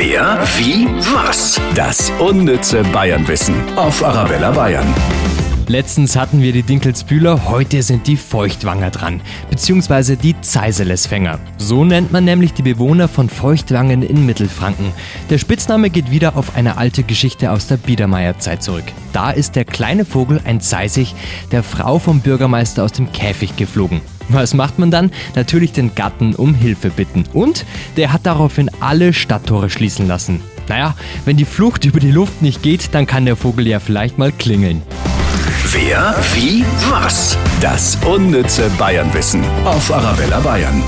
Wer, wie, was? Das unnütze Bayernwissen auf Arabella Bayern. Letztens hatten wir die Dinkelsbühler, heute sind die Feuchtwanger dran, beziehungsweise die Zeiselesfänger. So nennt man nämlich die Bewohner von Feuchtwangen in Mittelfranken. Der Spitzname geht wieder auf eine alte Geschichte aus der Biedermeierzeit zurück. Da ist der kleine Vogel, ein Zeisig, der Frau vom Bürgermeister aus dem Käfig geflogen. Was macht man dann? Natürlich den Gatten um Hilfe bitten. Und der hat daraufhin alle Stadttore schließen lassen. Naja, wenn die Flucht über die Luft nicht geht, dann kann der Vogel ja vielleicht mal klingeln. Wer, wie, was? Das unnütze Bayernwissen auf Arabella Bayern.